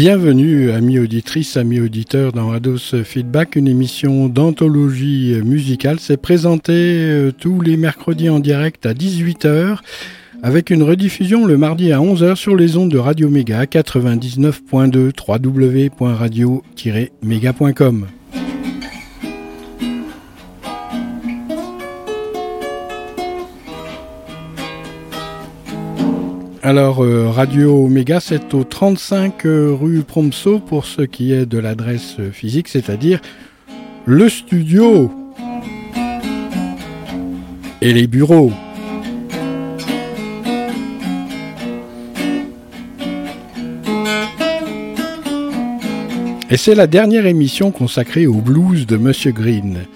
Bienvenue, amis auditrices, amis auditeurs, dans Ados Feedback, une émission d'anthologie musicale. C'est présenté euh, tous les mercredis en direct à 18h, avec une rediffusion le mardi à 11h sur les ondes de Radio Méga 99.2 www.radio-méga.com. Alors, euh, Radio Omega, c'est au 35 euh, rue Promso pour ce qui est de l'adresse physique, c'est-à-dire le studio et les bureaux. Et c'est la dernière émission consacrée au blues de Monsieur Green.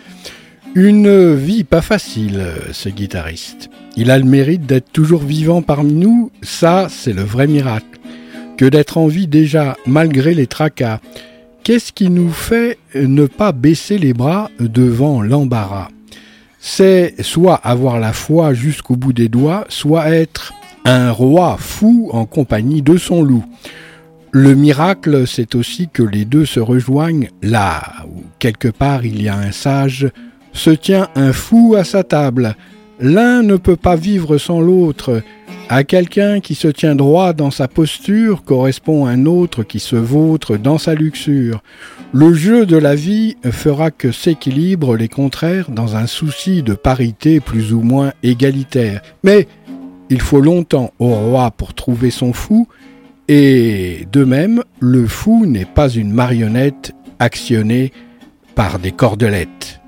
Une vie pas facile, ce guitariste. Il a le mérite d'être toujours vivant parmi nous, ça c'est le vrai miracle. Que d'être en vie déjà malgré les tracas. Qu'est-ce qui nous fait ne pas baisser les bras devant l'embarras? C'est soit avoir la foi jusqu'au bout des doigts, soit être un roi fou en compagnie de son loup. Le miracle, c'est aussi que les deux se rejoignent là où quelque part il y a un sage, se tient un fou à sa table, L'un ne peut pas vivre sans l'autre. À quelqu'un qui se tient droit dans sa posture correspond un autre qui se vautre dans sa luxure. Le jeu de la vie fera que s'équilibrent les contraires dans un souci de parité plus ou moins égalitaire. Mais il faut longtemps au roi pour trouver son fou, et de même, le fou n'est pas une marionnette actionnée par des cordelettes.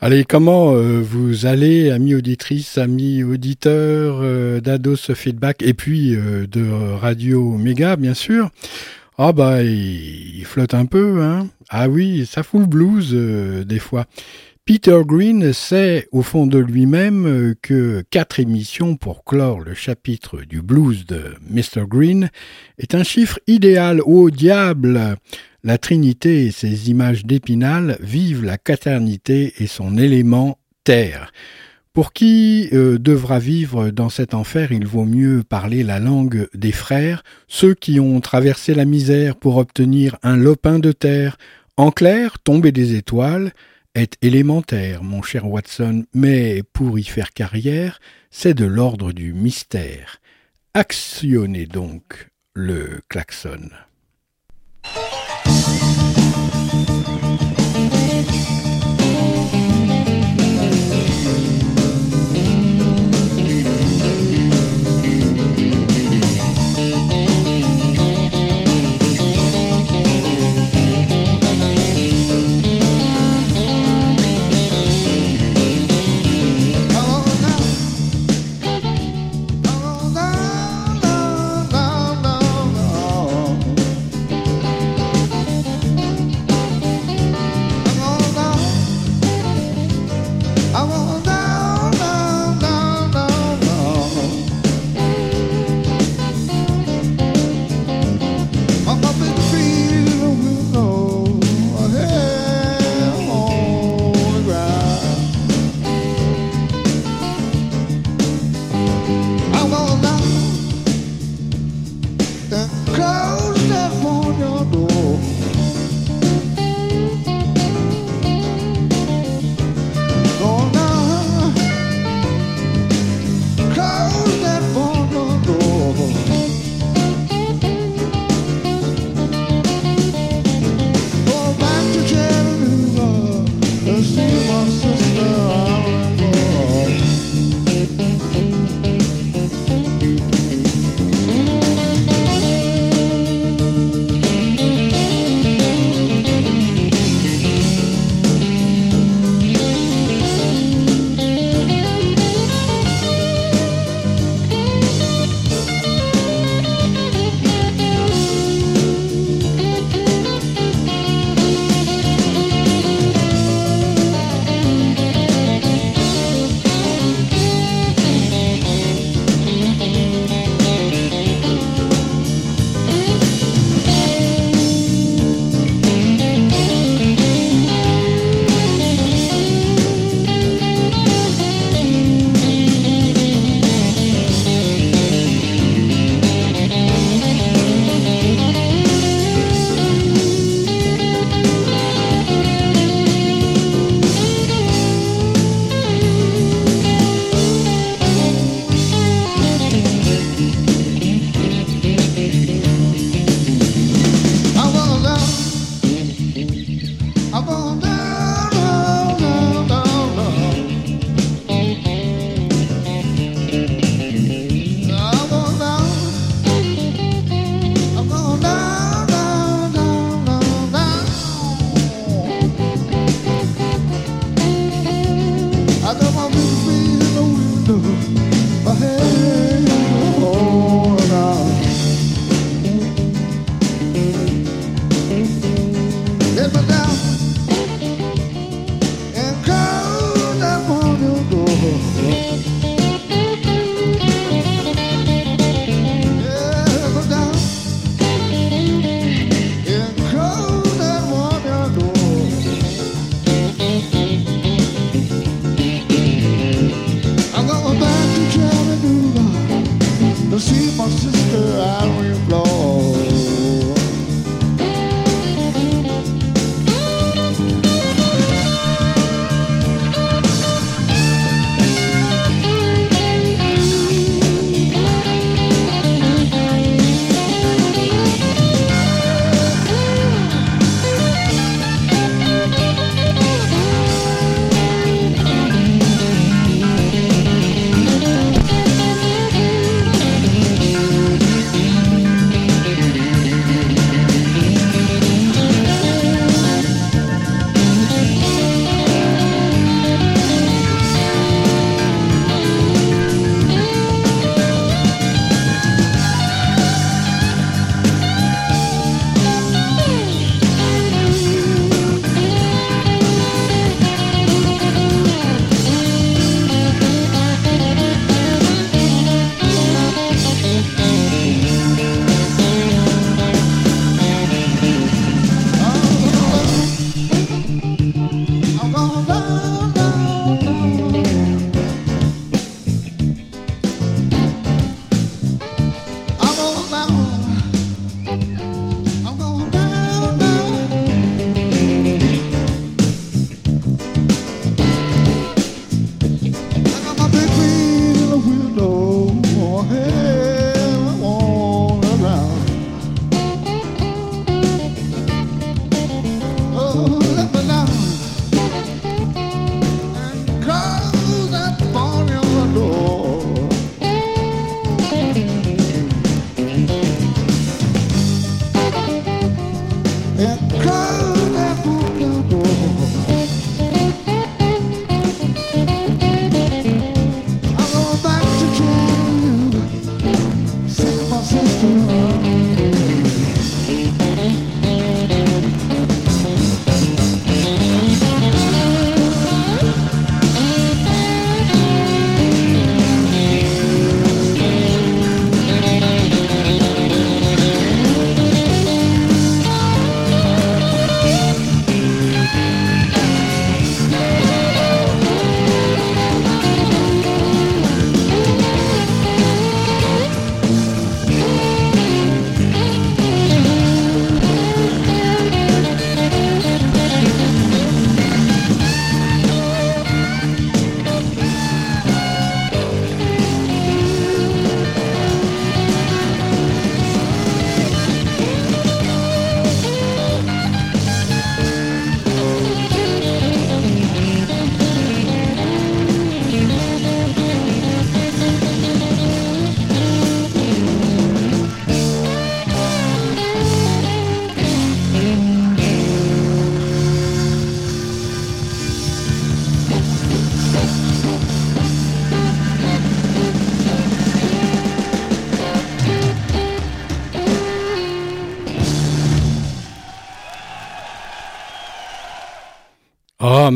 Allez, comment euh, vous allez, amis auditrices, amis auditeurs euh, d'Ados Feedback et puis euh, de Radio Méga, bien sûr? Ah bah, il flotte un peu, hein Ah oui, ça fout le blues des fois. Peter Green sait au fond de lui-même que quatre émissions pour clore le chapitre du blues de Mr. Green est un chiffre idéal. Au diable la Trinité et ses images d'Épinal vivent la quaternité et son élément terre. Pour qui euh, devra vivre dans cet enfer, il vaut mieux parler la langue des frères, ceux qui ont traversé la misère pour obtenir un lopin de terre. En clair, tomber des étoiles est élémentaire, mon cher Watson, mais pour y faire carrière, c'est de l'ordre du mystère. Actionnez donc le klaxon.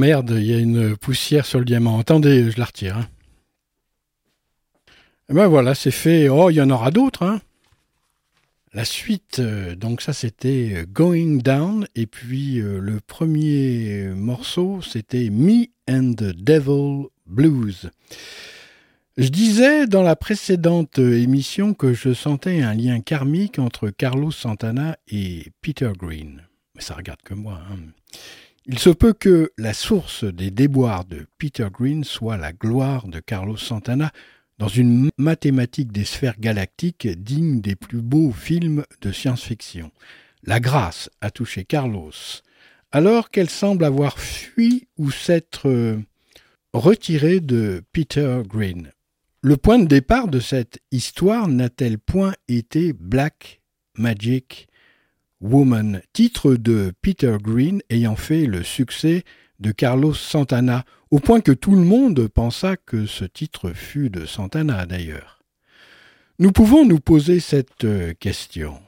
Merde, il y a une poussière sur le diamant. Attendez, je la retire. Hein. ben voilà, c'est fait. Oh, il y en aura d'autres. Hein. La suite, euh, donc ça c'était euh, Going Down, et puis euh, le premier morceau c'était Me and the Devil Blues. Je disais dans la précédente émission que je sentais un lien karmique entre Carlos Santana et Peter Green. Mais ça regarde que moi. Hein. Il se peut que la source des déboires de Peter Green soit la gloire de Carlos Santana dans une mathématique des sphères galactiques digne des plus beaux films de science-fiction. La grâce a touché Carlos, alors qu'elle semble avoir fui ou s'être euh, retirée de Peter Green. Le point de départ de cette histoire n'a-t-elle point été Black Magic? Woman, titre de Peter Green ayant fait le succès de Carlos Santana, au point que tout le monde pensa que ce titre fut de Santana d'ailleurs. Nous pouvons nous poser cette question.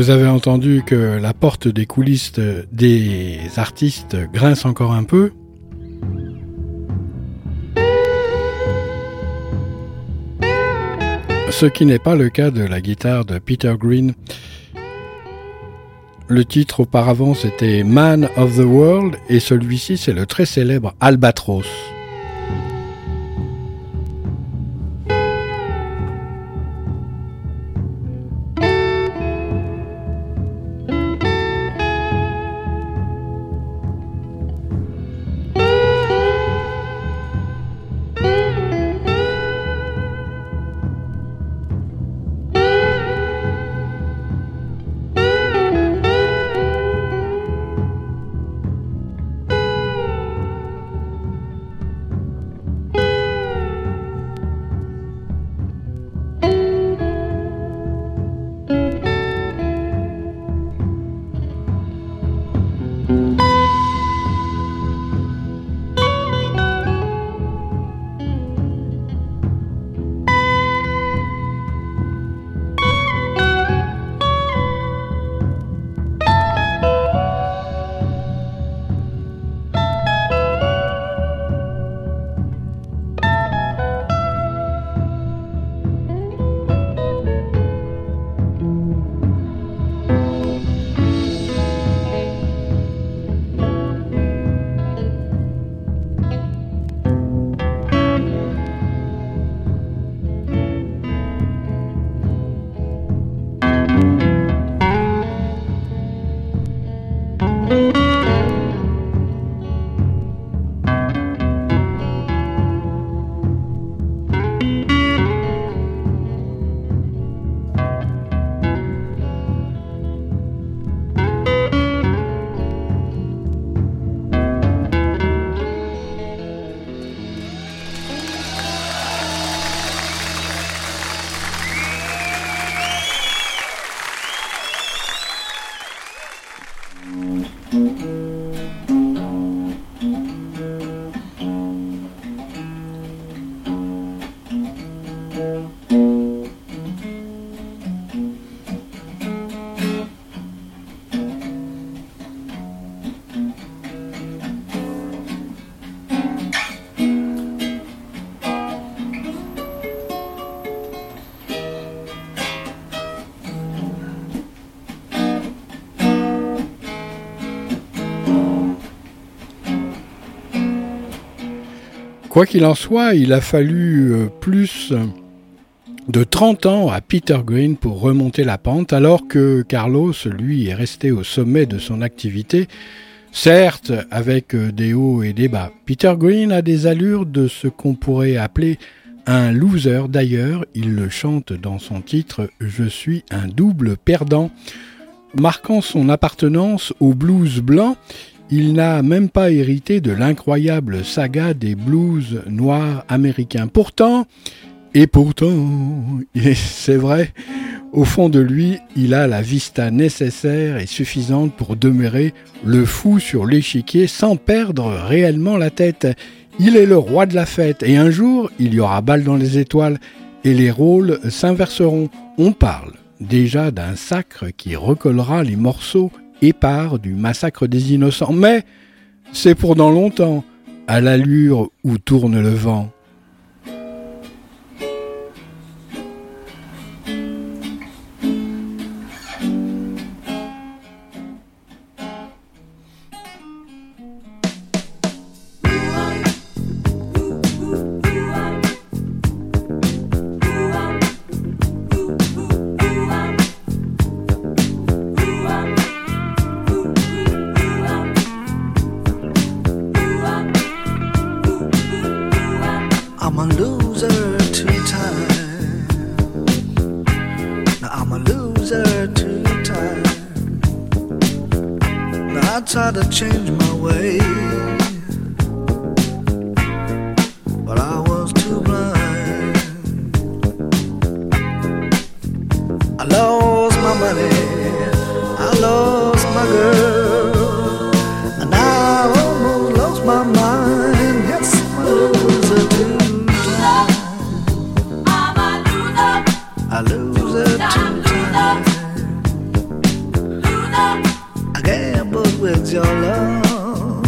Vous avez entendu que la porte des coulisses des artistes grince encore un peu. Ce qui n'est pas le cas de la guitare de Peter Green. Le titre auparavant c'était Man of the World et celui-ci c'est le très célèbre Albatros. Quoi qu'il en soit, il a fallu euh, plus de 30 ans à Peter Green pour remonter la pente, alors que Carlos, lui, est resté au sommet de son activité, certes avec euh, des hauts et des bas. Peter Green a des allures de ce qu'on pourrait appeler un loser d'ailleurs, il le chante dans son titre Je suis un double perdant. Marquant son appartenance au blues blanc, il n'a même pas hérité de l'incroyable saga des blues noirs américains. Pourtant, et pourtant, c'est vrai, au fond de lui, il a la vista nécessaire et suffisante pour demeurer le fou sur l'échiquier sans perdre réellement la tête. Il est le roi de la fête et un jour, il y aura balle dans les étoiles et les rôles s'inverseront. On parle déjà d'un sacre qui recollera les morceaux épars du massacre des innocents. Mais c'est pour dans longtemps, à l'allure où tourne le vent. with your love.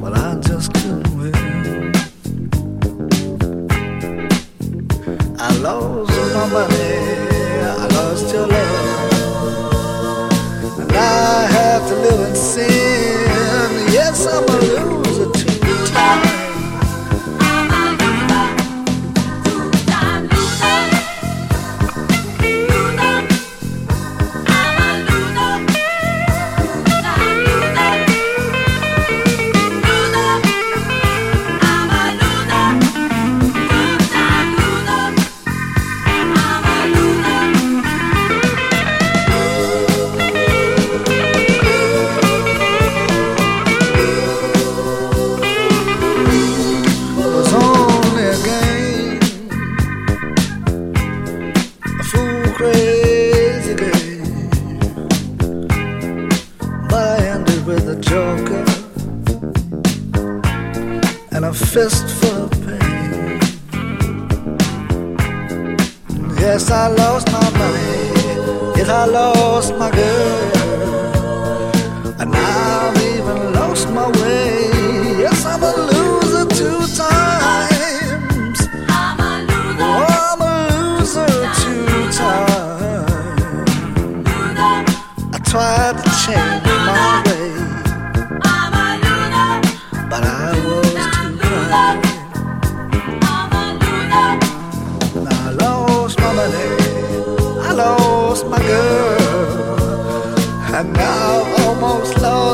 but I just couldn't win. I lost my money.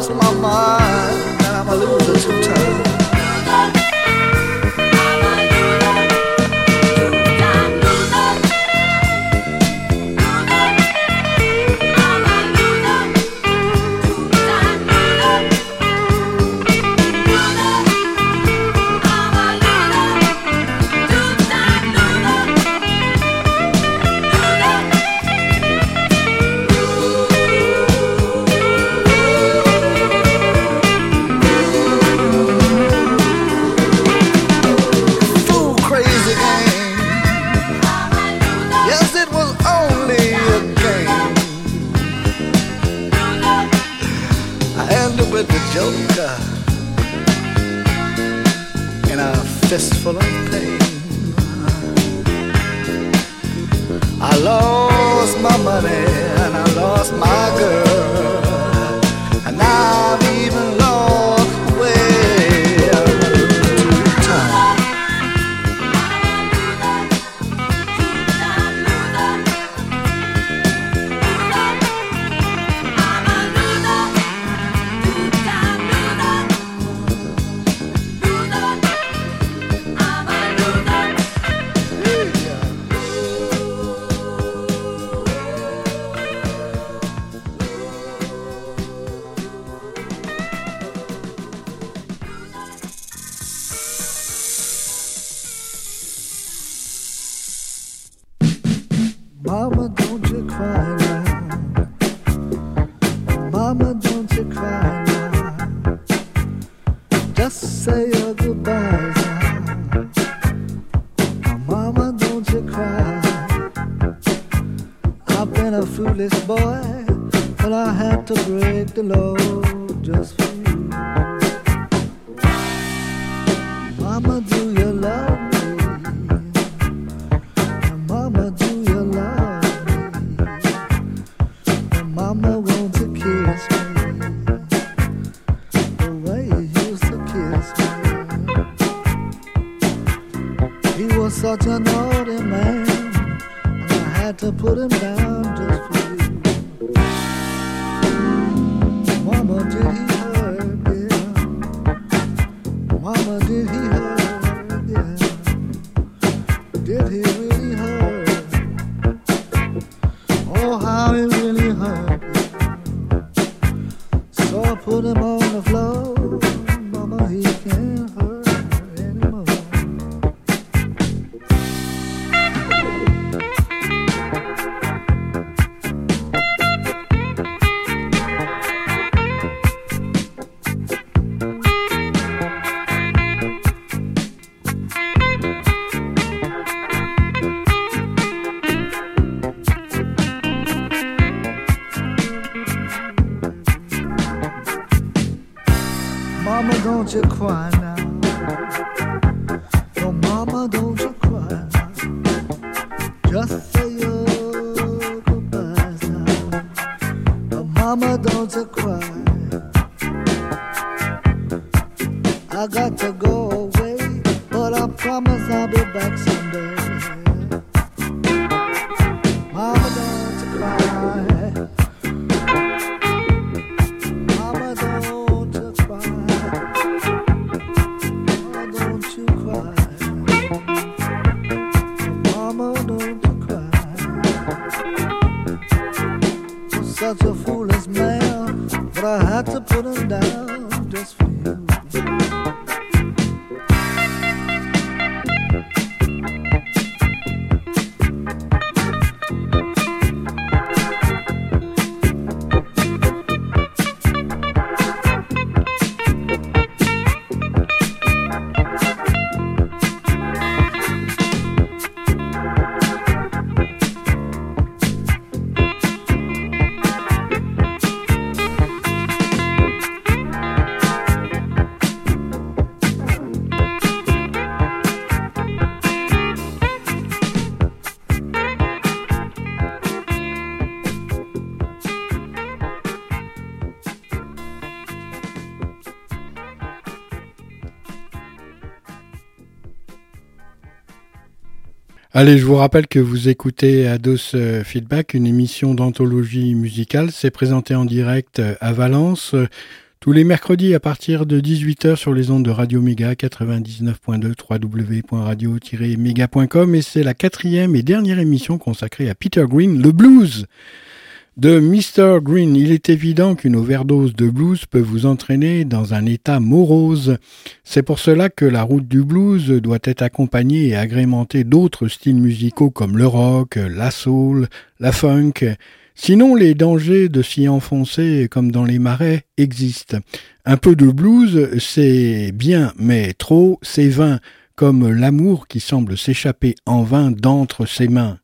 Mamãe. foolish boy, but I had to break the law just for Allez, je vous rappelle que vous écoutez Ados euh, Feedback, une émission d'anthologie musicale. C'est présenté en direct euh, à Valence euh, tous les mercredis à partir de 18h sur les ondes de Radio Méga 99.2 www.radio-méga.com et c'est la quatrième et dernière émission consacrée à Peter Green, le blues de Mr. Green. Il est évident qu'une overdose de blues peut vous entraîner dans un état morose. C'est pour cela que la route du blues doit être accompagnée et agrémentée d'autres styles musicaux comme le rock, la soul, la funk. Sinon, les dangers de s'y enfoncer comme dans les marais existent. Un peu de blues, c'est bien, mais trop, c'est vain, comme l'amour qui semble s'échapper en vain d'entre ses mains.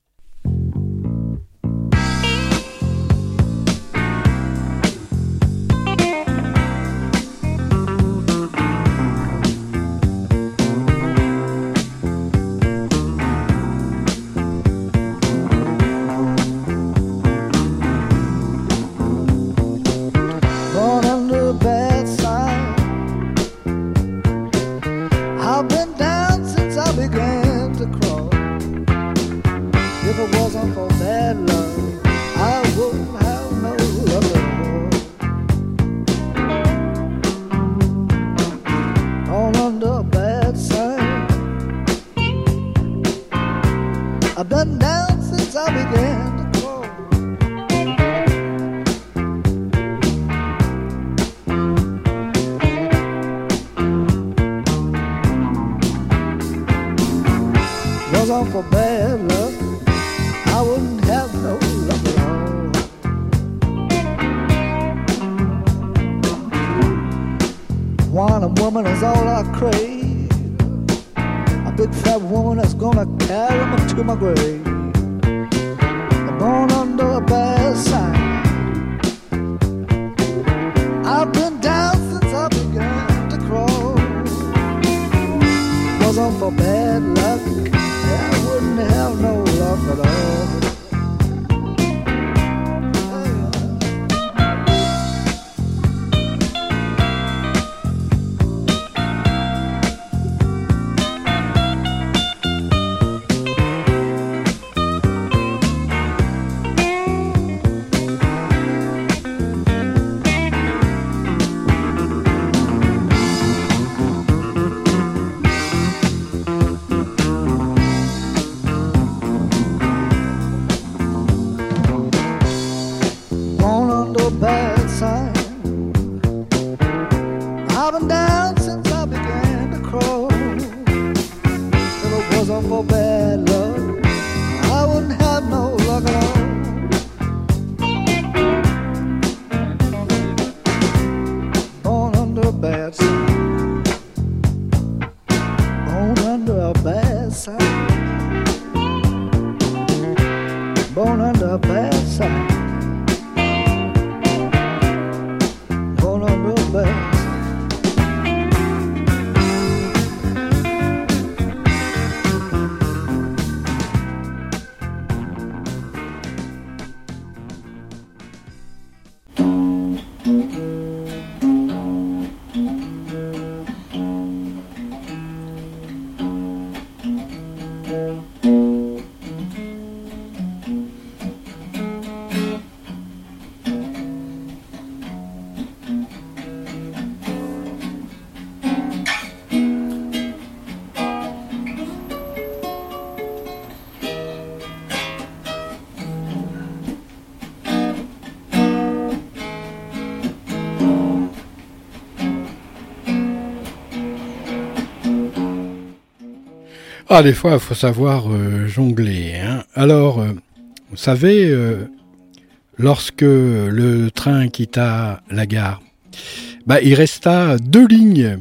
Ah, des fois, il faut savoir euh, jongler. Hein. Alors, euh, vous savez, euh, lorsque le train quitta la gare, bah, il resta deux lignes.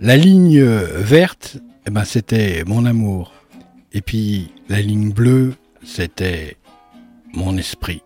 La ligne verte, eh ben, c'était mon amour. Et puis, la ligne bleue, c'était mon esprit.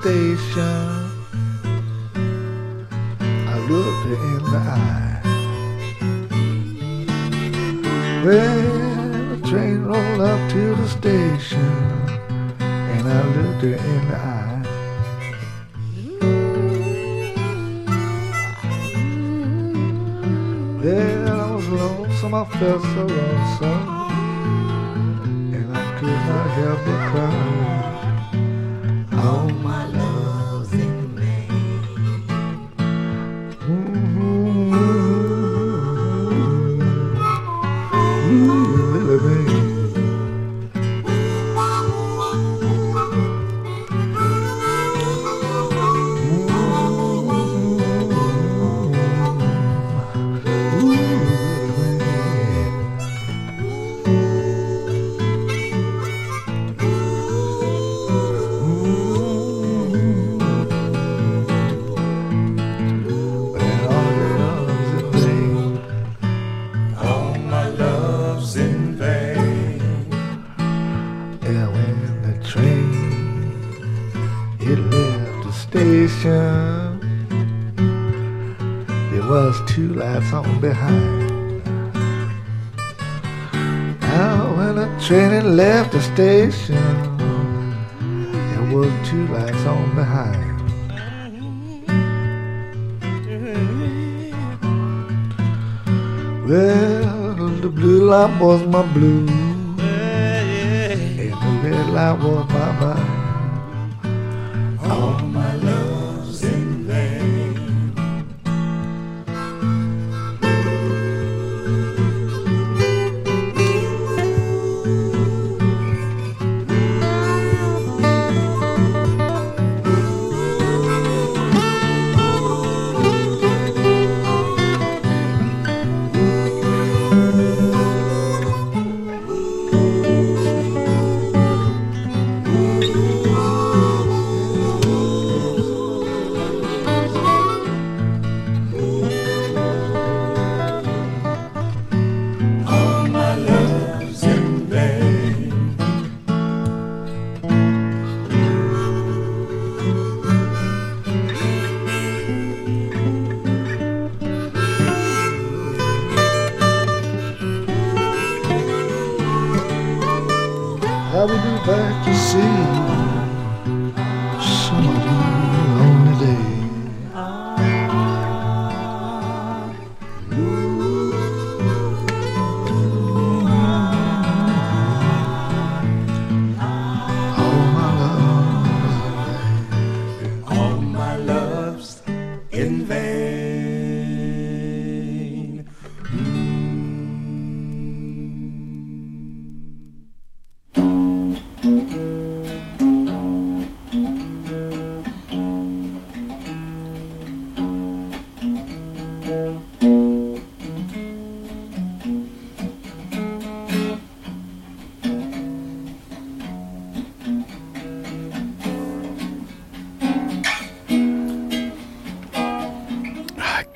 Station, I looked her in the eye. When the train rolled up to the station, and I looked her in the eye. Well, I was lonesome, I felt so lonesome, and I could not help but cry. All the station, there was two lights on behind. Well, the blue light was my blue. And the red light was my mind. All my love's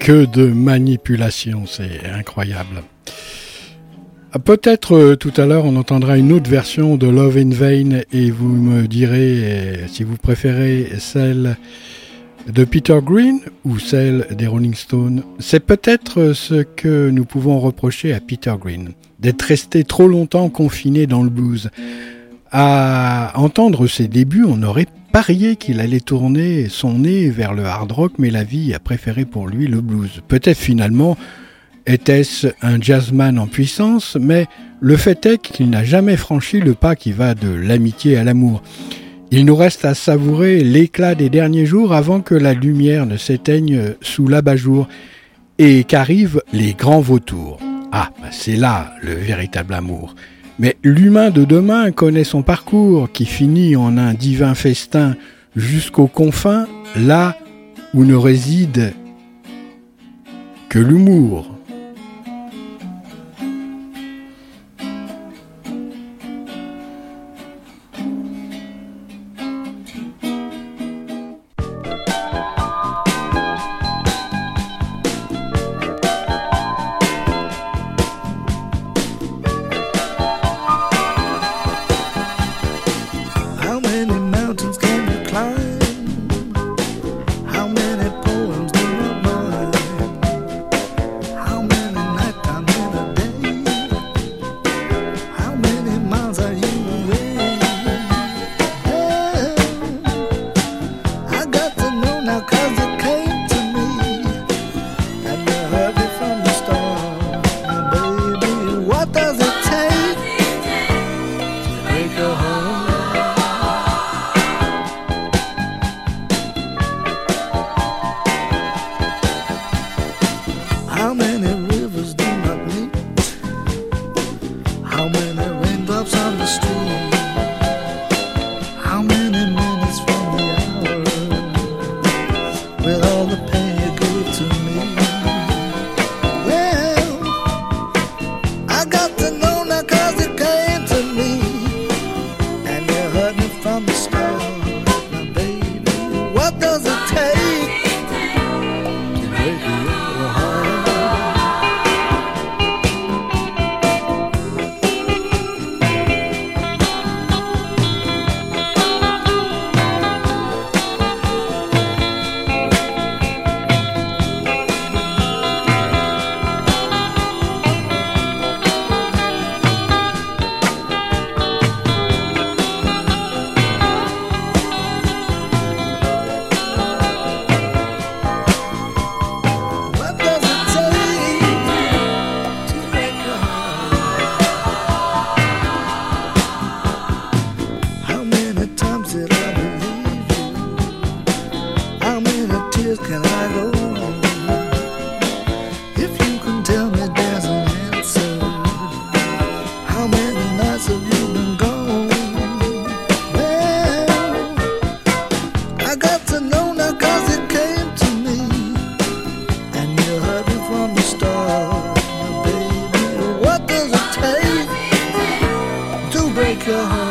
que de manipulation, c'est incroyable. Ah, Peut-être euh, tout à l'heure on entendra une autre version de Love in Vain et vous me direz euh, si vous préférez celle de Peter Green ou celle des Rolling Stones. C'est peut-être ce que nous pouvons reprocher à Peter Green, d'être resté trop longtemps confiné dans le blues. À entendre ses débuts, on aurait parié qu'il allait tourner son nez vers le hard rock, mais la vie a préféré pour lui le blues. Peut-être finalement était-ce un jazzman en puissance, mais le fait est qu'il n'a jamais franchi le pas qui va de l'amitié à l'amour. Il nous reste à savourer l'éclat des derniers jours avant que la lumière ne s'éteigne sous l'abat-jour et qu'arrivent les grands vautours. Ah, c'est là le véritable amour. Mais l'humain de demain connaît son parcours qui finit en un divin festin jusqu'aux confins, là où ne réside que l'humour. your home.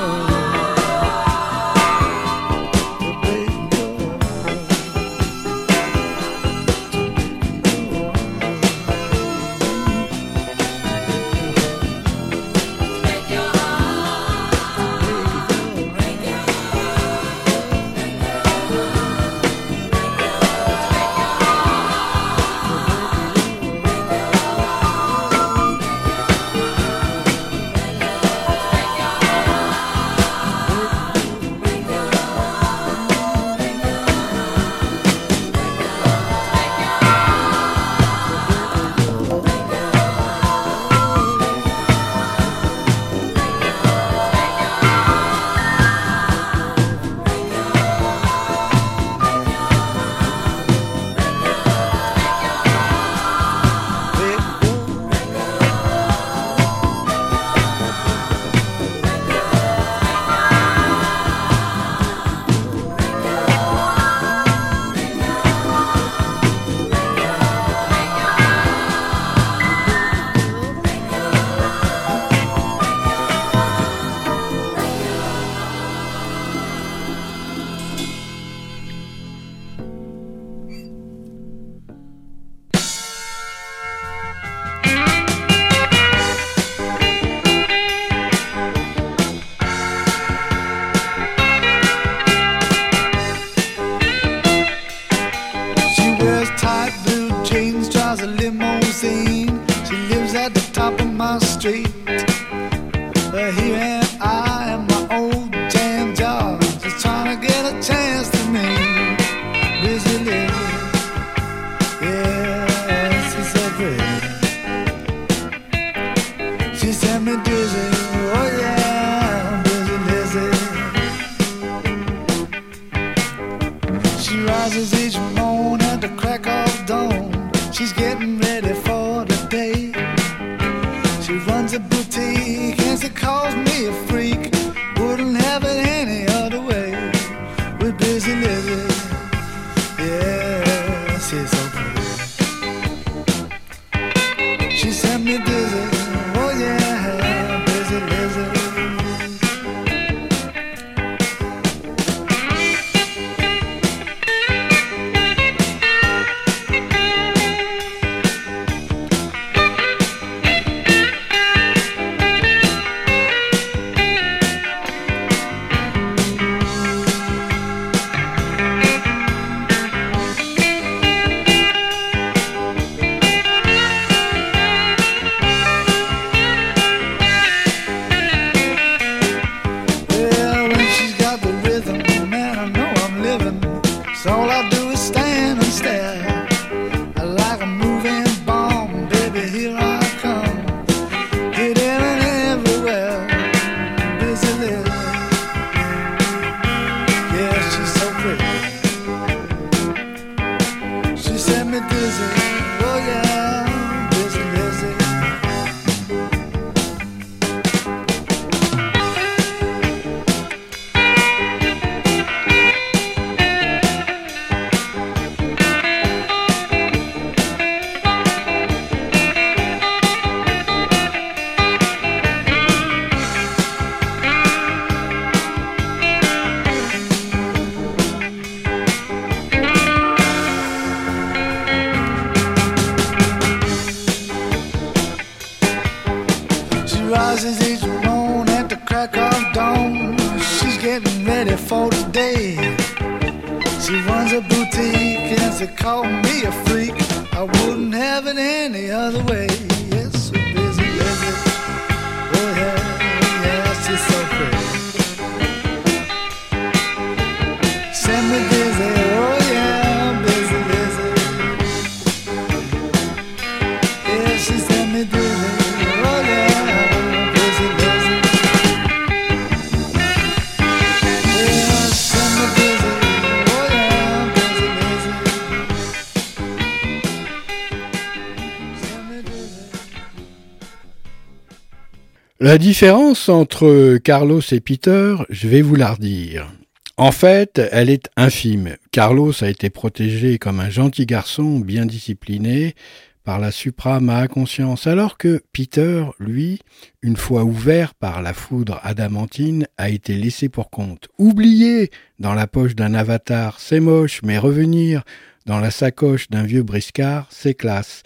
différence entre Carlos et Peter, je vais vous la redire. En fait, elle est infime. Carlos a été protégé comme un gentil garçon bien discipliné par la suprame à conscience, alors que Peter, lui, une fois ouvert par la foudre adamantine, a été laissé pour compte. Oublié dans la poche d'un avatar, c'est moche, mais revenir dans la sacoche d'un vieux briscard, c'est classe.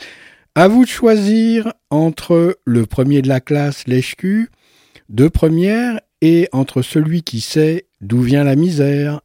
À vous de choisir entre le premier de la classe, l'HQ, deux premières, et entre celui qui sait d'où vient la misère.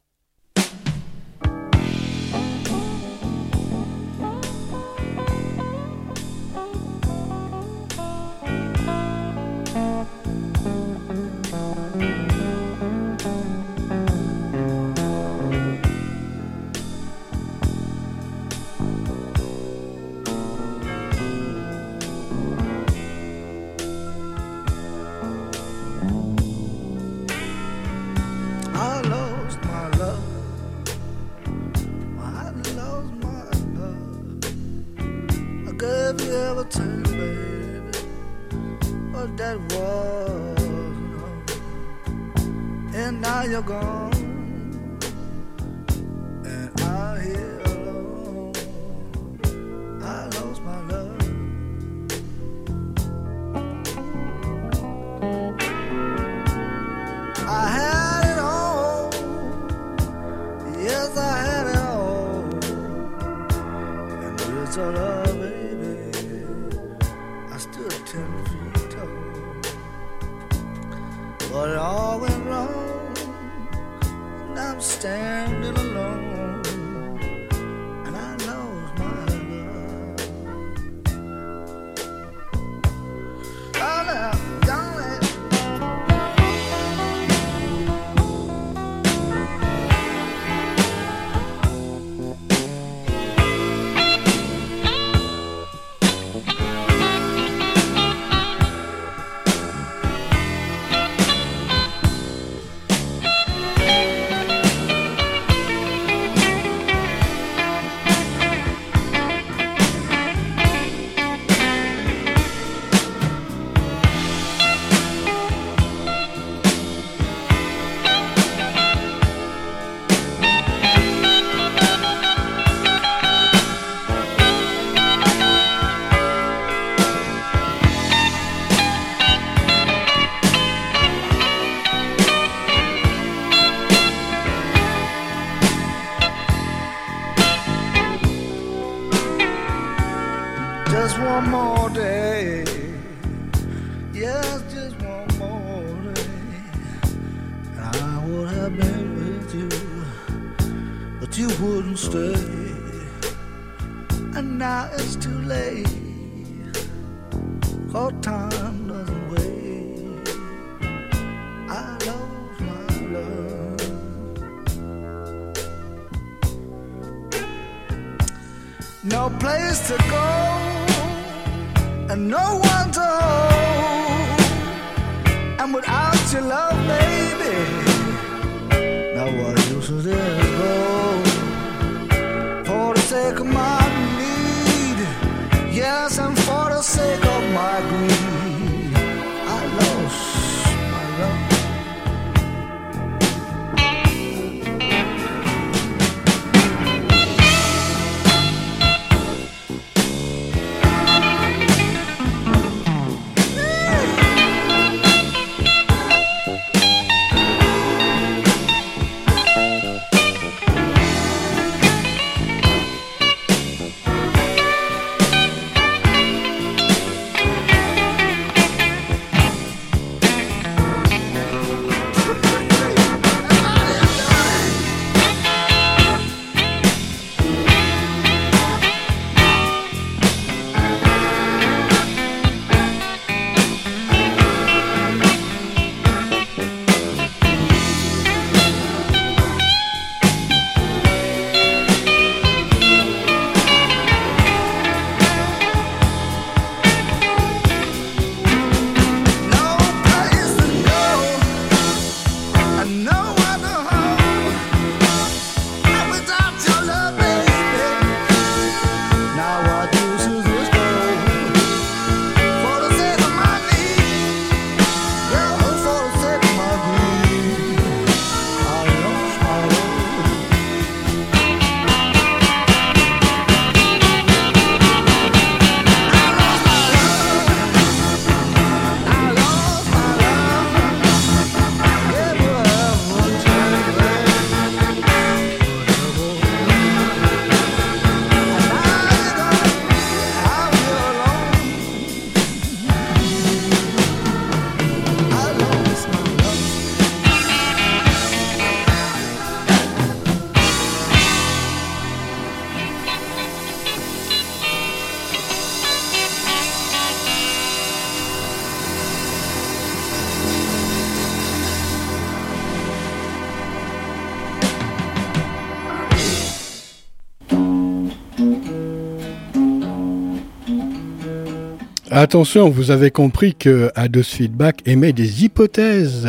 Attention, vous avez compris que Ados Feedback émet des hypothèses.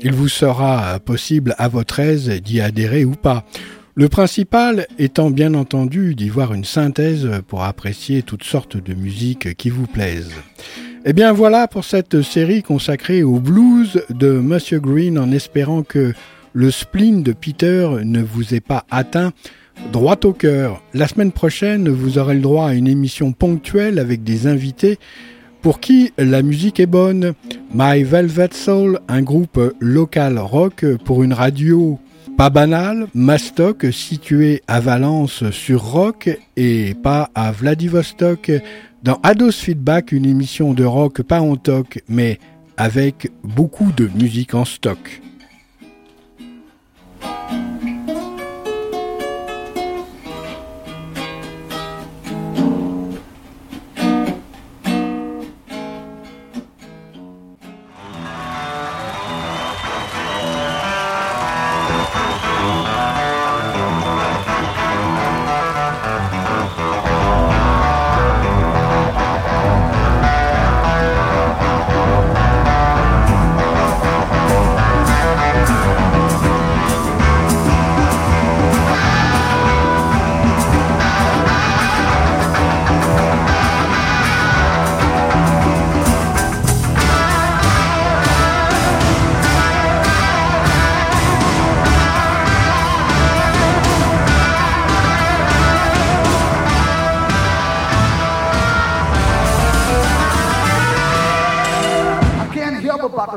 Il vous sera possible à votre aise d'y adhérer ou pas. Le principal étant bien entendu d'y voir une synthèse pour apprécier toutes sortes de musiques qui vous plaisent. Eh bien voilà pour cette série consacrée au blues de Monsieur Green en espérant que le spleen de Peter ne vous ait pas atteint droit au cœur. La semaine prochaine, vous aurez le droit à une émission ponctuelle avec des invités pour qui la musique est bonne. My Velvet Soul, un groupe local rock pour une radio pas banale, Mastoc, situé à Valence sur Rock et pas à Vladivostok. Dans Ados Feedback, une émission de rock pas en toc, mais avec beaucoup de musique en stock.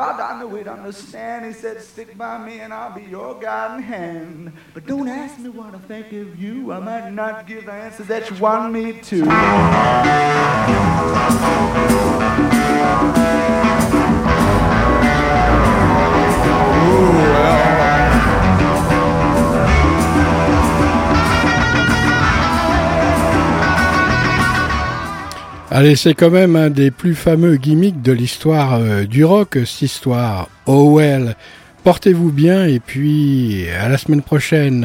God, I knew He'd understand. He said, Stick by me and I'll be your guiding hand. But don't ask me what I think of you. I might not give the answers that you want me to. Allez, c'est quand même un des plus fameux gimmicks de l'histoire euh, du rock, cette histoire. Oh well, portez-vous bien et puis à la semaine prochaine.